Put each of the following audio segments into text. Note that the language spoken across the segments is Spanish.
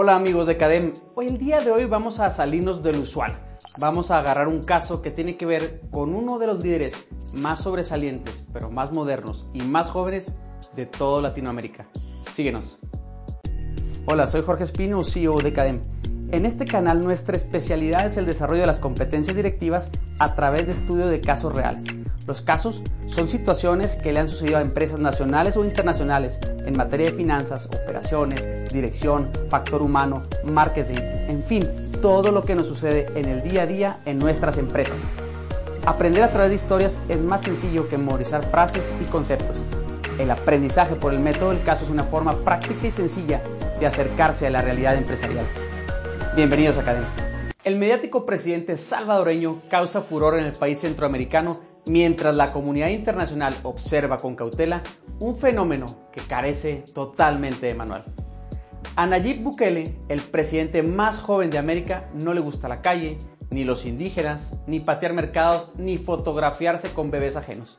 Hola amigos de Cadem, hoy el día de hoy vamos a salirnos del usual. Vamos a agarrar un caso que tiene que ver con uno de los líderes más sobresalientes, pero más modernos y más jóvenes de toda Latinoamérica. Síguenos. Hola, soy Jorge Espino, CEO de Cadem. En este canal nuestra especialidad es el desarrollo de las competencias directivas a través de estudio de casos reales. Los casos son situaciones que le han sucedido a empresas nacionales o internacionales en materia de finanzas, operaciones, dirección, factor humano, marketing, en fin, todo lo que nos sucede en el día a día en nuestras empresas. Aprender a través de historias es más sencillo que memorizar frases y conceptos. El aprendizaje por el método del caso es una forma práctica y sencilla de acercarse a la realidad empresarial. Bienvenidos a Cadena. El mediático presidente salvadoreño causa furor en el país centroamericano mientras la comunidad internacional observa con cautela un fenómeno que carece totalmente de manual. A Nayib Bukele, el presidente más joven de América, no le gusta la calle, ni los indígenas, ni patear mercados, ni fotografiarse con bebés ajenos.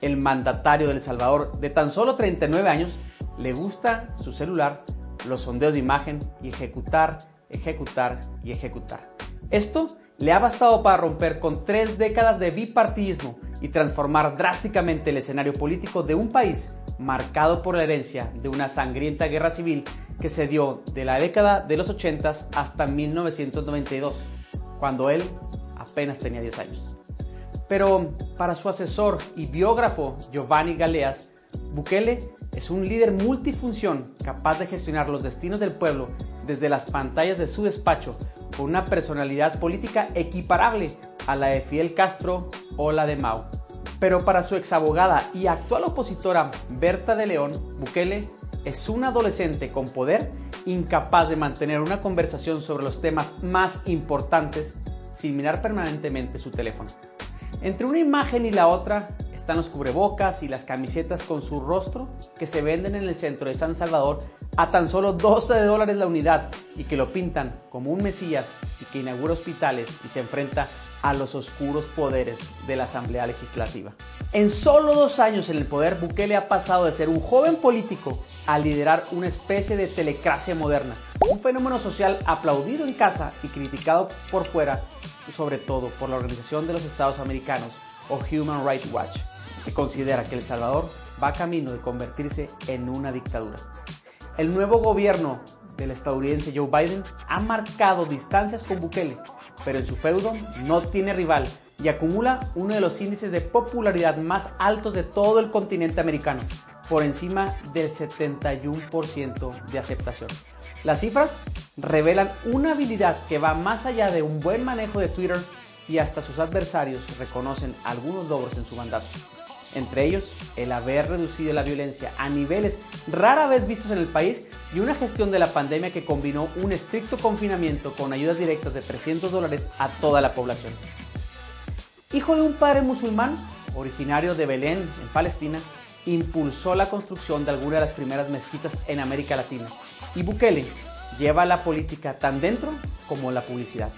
El mandatario del Salvador, de tan solo 39 años, le gusta su celular, los sondeos de imagen y ejecutar, ejecutar y ejecutar. Esto le ha bastado para romper con tres décadas de bipartidismo y transformar drásticamente el escenario político de un país marcado por la herencia de una sangrienta guerra civil que se dio de la década de los 80 hasta 1992, cuando él apenas tenía 10 años. Pero para su asesor y biógrafo Giovanni Galeas, Bukele es un líder multifunción capaz de gestionar los destinos del pueblo desde las pantallas de su despacho con una personalidad política equiparable a la de Fidel Castro o la de Mao. Pero para su exabogada y actual opositora Berta de León, Bukele es un adolescente con poder incapaz de mantener una conversación sobre los temas más importantes sin mirar permanentemente su teléfono. Entre una imagen y la otra están los cubrebocas y las camisetas con su rostro que se venden en el centro de San Salvador a tan solo 12 dólares la unidad y que lo pintan como un mesías y que inaugura hospitales y se enfrenta a los oscuros poderes de la Asamblea Legislativa. En solo dos años en el poder, Bukele ha pasado de ser un joven político a liderar una especie de telecracia moderna, un fenómeno social aplaudido en casa y criticado por fuera, sobre todo por la Organización de los Estados Americanos o Human Rights Watch que considera que El Salvador va camino de convertirse en una dictadura. El nuevo gobierno del estadounidense Joe Biden ha marcado distancias con Bukele, pero en su feudo no tiene rival y acumula uno de los índices de popularidad más altos de todo el continente americano, por encima del 71% de aceptación. Las cifras revelan una habilidad que va más allá de un buen manejo de Twitter y hasta sus adversarios reconocen algunos logros en su mandato entre ellos el haber reducido la violencia a niveles rara vez vistos en el país y una gestión de la pandemia que combinó un estricto confinamiento con ayudas directas de 300 dólares a toda la población. Hijo de un padre musulmán, originario de Belén, en Palestina, impulsó la construcción de algunas de las primeras mezquitas en América Latina y Bukele lleva la política tan dentro como la publicidad.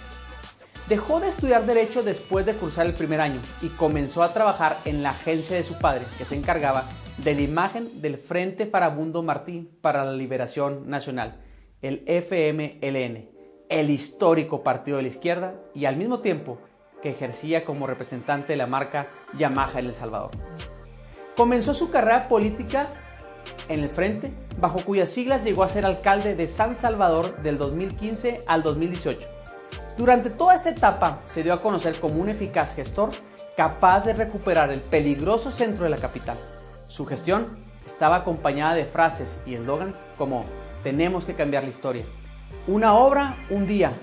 Dejó de estudiar Derecho después de cursar el primer año y comenzó a trabajar en la agencia de su padre, que se encargaba de la imagen del Frente Farabundo Martí para la Liberación Nacional, el FMLN, el histórico partido de la izquierda y al mismo tiempo que ejercía como representante de la marca Yamaha en El Salvador. Comenzó su carrera política en el Frente, bajo cuyas siglas llegó a ser alcalde de San Salvador del 2015 al 2018 durante toda esta etapa se dio a conocer como un eficaz gestor capaz de recuperar el peligroso centro de la capital. Su gestión estaba acompañada de frases y eslogans como tenemos que cambiar la historia, una obra, un día,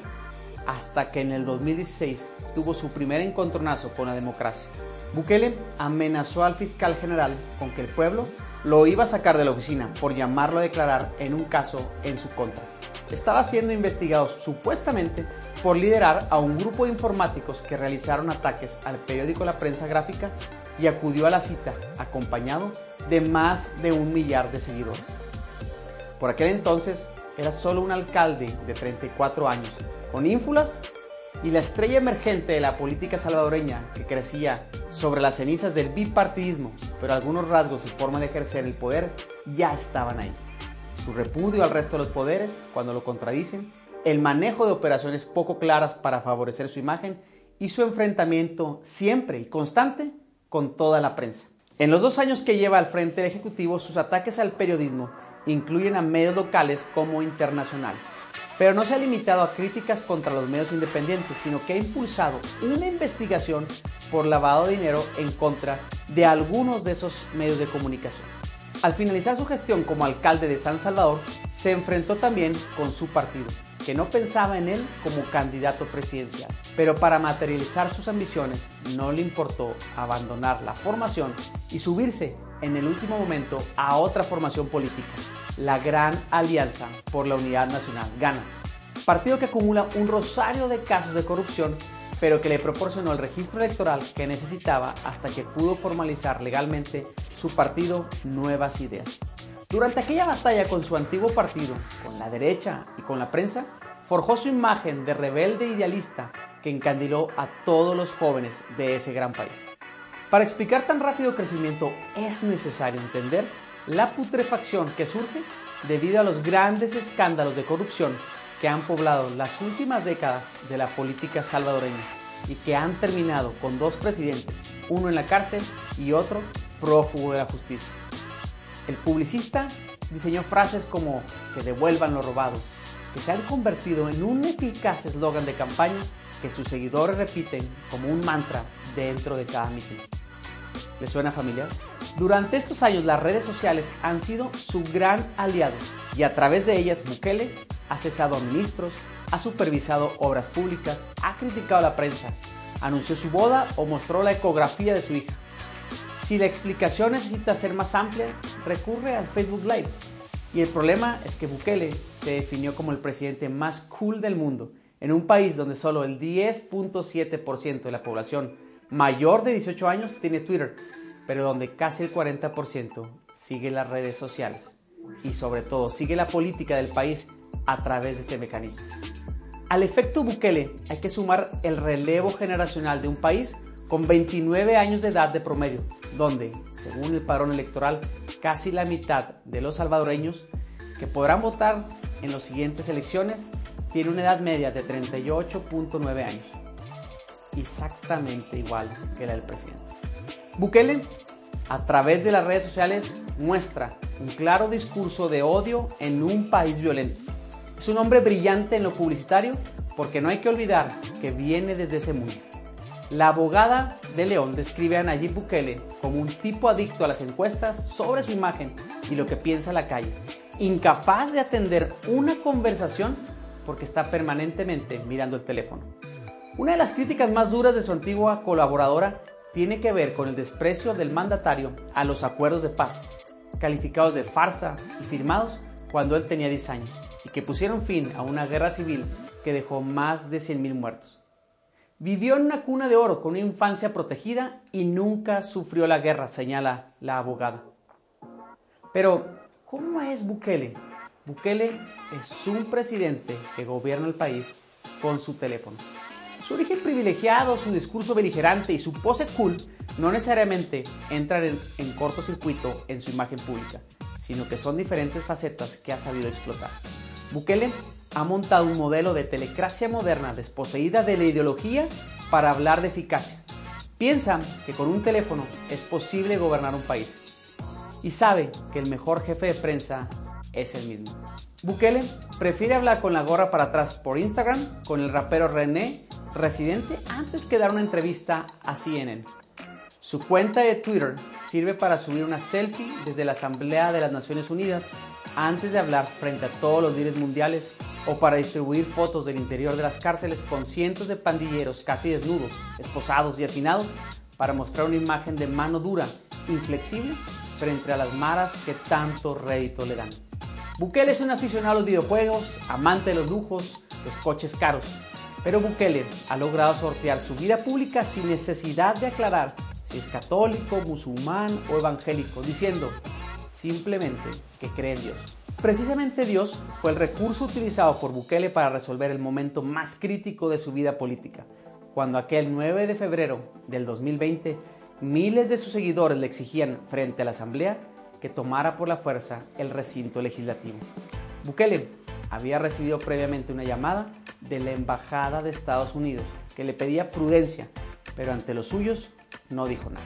hasta que en el 2016 tuvo su primer encontronazo con la democracia. Bukele amenazó al fiscal general con que el pueblo lo iba a sacar de la oficina por llamarlo a declarar en un caso en su contra. Estaba siendo investigado supuestamente por liderar a un grupo de informáticos que realizaron ataques al periódico La Prensa Gráfica y acudió a la cita acompañado de más de un millar de seguidores. Por aquel entonces era solo un alcalde de 34 años, con ínfulas y la estrella emergente de la política salvadoreña que crecía sobre las cenizas del bipartidismo, pero algunos rasgos y forma de ejercer el poder ya estaban ahí. Su repudio al resto de los poderes cuando lo contradicen, el manejo de operaciones poco claras para favorecer su imagen y su enfrentamiento siempre y constante con toda la prensa. En los dos años que lleva al frente del Ejecutivo, sus ataques al periodismo incluyen a medios locales como internacionales. Pero no se ha limitado a críticas contra los medios independientes, sino que ha impulsado una investigación por lavado de dinero en contra de algunos de esos medios de comunicación. Al finalizar su gestión como alcalde de San Salvador, se enfrentó también con su partido, que no pensaba en él como candidato presidencial. Pero para materializar sus ambiciones no le importó abandonar la formación y subirse en el último momento a otra formación política, la Gran Alianza por la Unidad Nacional, GANA, partido que acumula un rosario de casos de corrupción, pero que le proporcionó el registro electoral que necesitaba hasta que pudo formalizar legalmente su partido Nuevas Ideas. Durante aquella batalla con su antiguo partido, con la derecha y con la prensa, forjó su imagen de rebelde idealista que encandiló a todos los jóvenes de ese gran país. Para explicar tan rápido crecimiento es necesario entender la putrefacción que surge debido a los grandes escándalos de corrupción que han poblado las últimas décadas de la política salvadoreña y que han terminado con dos presidentes, uno en la cárcel y otro prófugo de la justicia. El publicista diseñó frases como que devuelvan lo robado, que se han convertido en un eficaz eslogan de campaña que sus seguidores repiten como un mantra dentro de cada mitin. ¿Le suena familiar? Durante estos años las redes sociales han sido su gran aliado y a través de ellas Bukele ha cesado a ministros, ha supervisado obras públicas, ha criticado a la prensa, anunció su boda o mostró la ecografía de su hija. Si la explicación necesita ser más amplia, recurre al Facebook Live. Y el problema es que Bukele se definió como el presidente más cool del mundo, en un país donde solo el 10.7% de la población mayor de 18 años tiene Twitter, pero donde casi el 40% sigue las redes sociales y sobre todo sigue la política del país a través de este mecanismo. Al efecto Bukele hay que sumar el relevo generacional de un país con 29 años de edad de promedio, donde, según el padrón electoral, casi la mitad de los salvadoreños que podrán votar en las siguientes elecciones tiene una edad media de 38.9 años, exactamente igual que la del presidente. Bukele, a través de las redes sociales, muestra un claro discurso de odio en un país violento. Es un hombre brillante en lo publicitario porque no hay que olvidar que viene desde ese mundo. La abogada de León describe a Nayib Bukele como un tipo adicto a las encuestas sobre su imagen y lo que piensa la calle, incapaz de atender una conversación porque está permanentemente mirando el teléfono. Una de las críticas más duras de su antigua colaboradora tiene que ver con el desprecio del mandatario a los acuerdos de paz, calificados de farsa y firmados cuando él tenía 10 años, y que pusieron fin a una guerra civil que dejó más de 100.000 muertos. Vivió en una cuna de oro con una infancia protegida y nunca sufrió la guerra, señala la abogada. Pero, ¿cómo es Bukele? Bukele es un presidente que gobierna el país con su teléfono. Su origen privilegiado, su discurso beligerante y su pose cool no necesariamente entran en, cortocircuito en su imagen pública, sino que son diferentes facetas que ha sabido explotar. Bukele ha montado un modelo de telecracia moderna desposeída de la ideología para hablar de eficacia. Piensa que con un teléfono es posible gobernar un país y sabe que el mejor jefe de prensa es el mismo. Bukele prefiere hablar con la gorra para atrás por Instagram con el rapero René Residente antes que dar una entrevista a CNN. Su cuenta de Twitter sirve para subir una selfie desde la Asamblea de las Naciones Unidas antes de hablar frente a todos los líderes mundiales o para distribuir fotos del interior de las cárceles con cientos de pandilleros casi desnudos, esposados y hacinados para mostrar una imagen de mano dura, inflexible, frente a las maras que tanto rédito le dan. Bukele es un aficionado a los videojuegos, amante de los lujos, los coches caros. Pero Bukele ha logrado sortear su vida pública sin necesidad de aclarar si es católico, musulmán o evangélico, diciendo simplemente que cree en Dios. Precisamente Dios fue el recurso utilizado por Bukele para resolver el momento más crítico de su vida política, cuando aquel 9 de febrero del 2020 miles de sus seguidores le exigían frente a la Asamblea que tomara por la fuerza el recinto legislativo. Bukele había recibido previamente una llamada de la Embajada de Estados Unidos que le pedía prudencia, pero ante los suyos no dijo nada.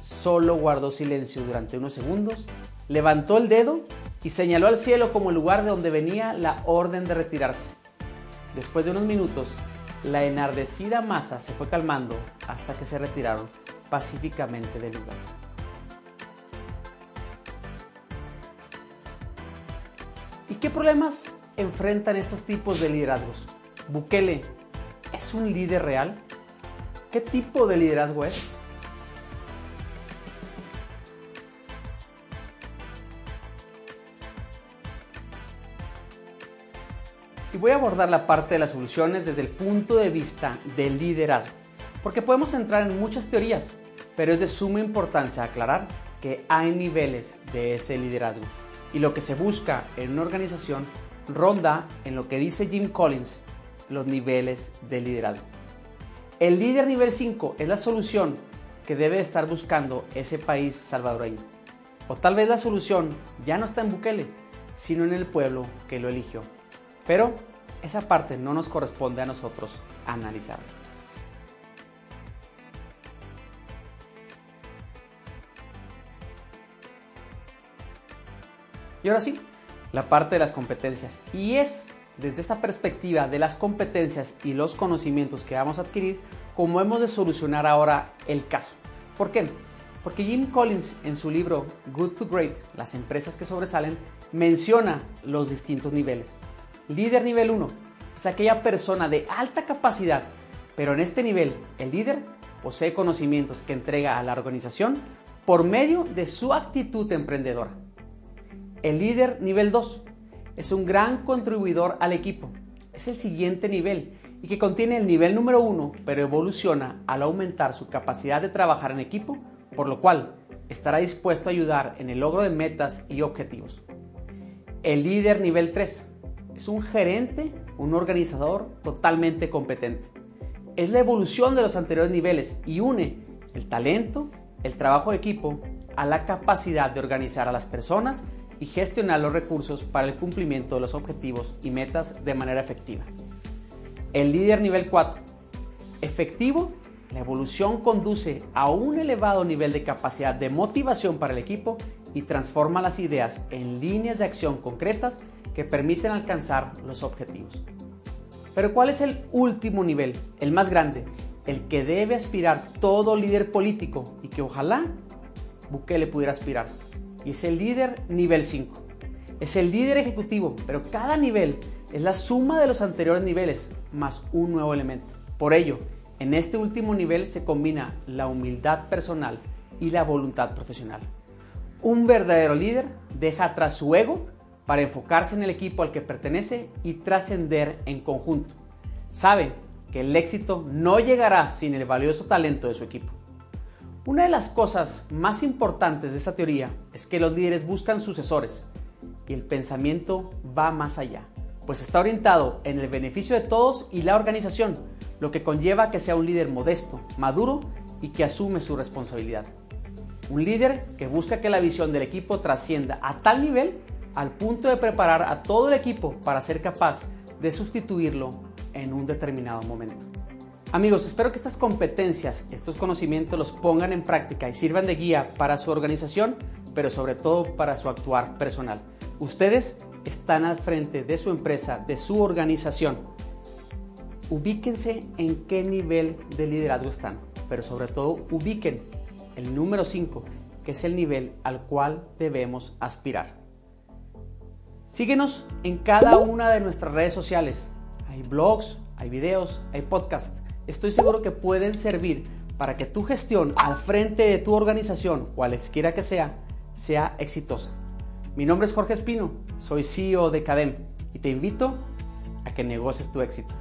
Solo guardó silencio durante unos segundos, levantó el dedo y señaló al cielo como el lugar de donde venía la orden de retirarse. Después de unos minutos, la enardecida masa se fue calmando hasta que se retiraron pacíficamente del lugar. ¿Y qué problemas enfrentan estos tipos de liderazgos? Bukele, ¿es un líder real? ¿Qué tipo de liderazgo es? Y voy a abordar la parte de las soluciones desde el punto de vista del liderazgo, porque podemos entrar en muchas teorías, pero es de suma importancia aclarar que hay niveles de ese liderazgo. Y lo que se busca en una organización ronda en lo que dice Jim Collins, los niveles de liderazgo. El líder nivel 5 es la solución que debe estar buscando ese país salvadoreño. O tal vez la solución ya no está en Bukele, sino en el pueblo que lo eligió. Pero esa parte no nos corresponde a nosotros analizarla. Y ahora sí, la parte de las competencias. Y es desde esta perspectiva de las competencias y los conocimientos que vamos a adquirir como hemos de solucionar ahora el caso. ¿Por qué? Porque Jim Collins en su libro Good to Great, las empresas que sobresalen, menciona los distintos niveles. Líder nivel 1 es aquella persona de alta capacidad, pero en este nivel el líder posee conocimientos que entrega a la organización por medio de su actitud emprendedora. El líder nivel 2 es un gran contribuidor al equipo. Es el siguiente nivel y que contiene el nivel número 1, pero evoluciona al aumentar su capacidad de trabajar en equipo, por lo cual estará dispuesto a ayudar en el logro de metas y objetivos. El líder nivel 3 es un gerente, un organizador totalmente competente. Es la evolución de los anteriores niveles y une el talento, el trabajo de equipo, a la capacidad de organizar a las personas y gestionar los recursos para el cumplimiento de los objetivos y metas de manera efectiva. El líder nivel 4. Efectivo, la evolución conduce a un elevado nivel de capacidad de motivación para el equipo y transforma las ideas en líneas de acción concretas que permiten alcanzar los objetivos. Pero ¿cuál es el último nivel, el más grande, el que debe aspirar todo líder político y que ojalá Bukele pudiera aspirar? Y es el líder nivel 5. Es el líder ejecutivo, pero cada nivel es la suma de los anteriores niveles más un nuevo elemento. Por ello, en este último nivel se combina la humildad personal y la voluntad profesional. Un verdadero líder deja atrás su ego para enfocarse en el equipo al que pertenece y trascender en conjunto. Sabe que el éxito no llegará sin el valioso talento de su equipo. Una de las cosas más importantes de esta teoría es que los líderes buscan sucesores y el pensamiento va más allá, pues está orientado en el beneficio de todos y la organización, lo que conlleva que sea un líder modesto, maduro y que asume su responsabilidad. Un líder que busca que la visión del equipo trascienda a tal nivel al punto de preparar a todo el equipo para ser capaz de sustituirlo en un determinado momento. Amigos, espero que estas competencias, estos conocimientos los pongan en práctica y sirvan de guía para su organización, pero sobre todo para su actuar personal. Ustedes están al frente de su empresa, de su organización. Ubíquense en qué nivel de liderazgo están, pero sobre todo ubiquen el número 5, que es el nivel al cual debemos aspirar. Síguenos en cada una de nuestras redes sociales. Hay blogs, hay videos, hay podcasts estoy seguro que pueden servir para que tu gestión al frente de tu organización, cualesquiera que sea, sea exitosa. Mi nombre es Jorge Espino, soy CEO de Cadem y te invito a que negocies tu éxito.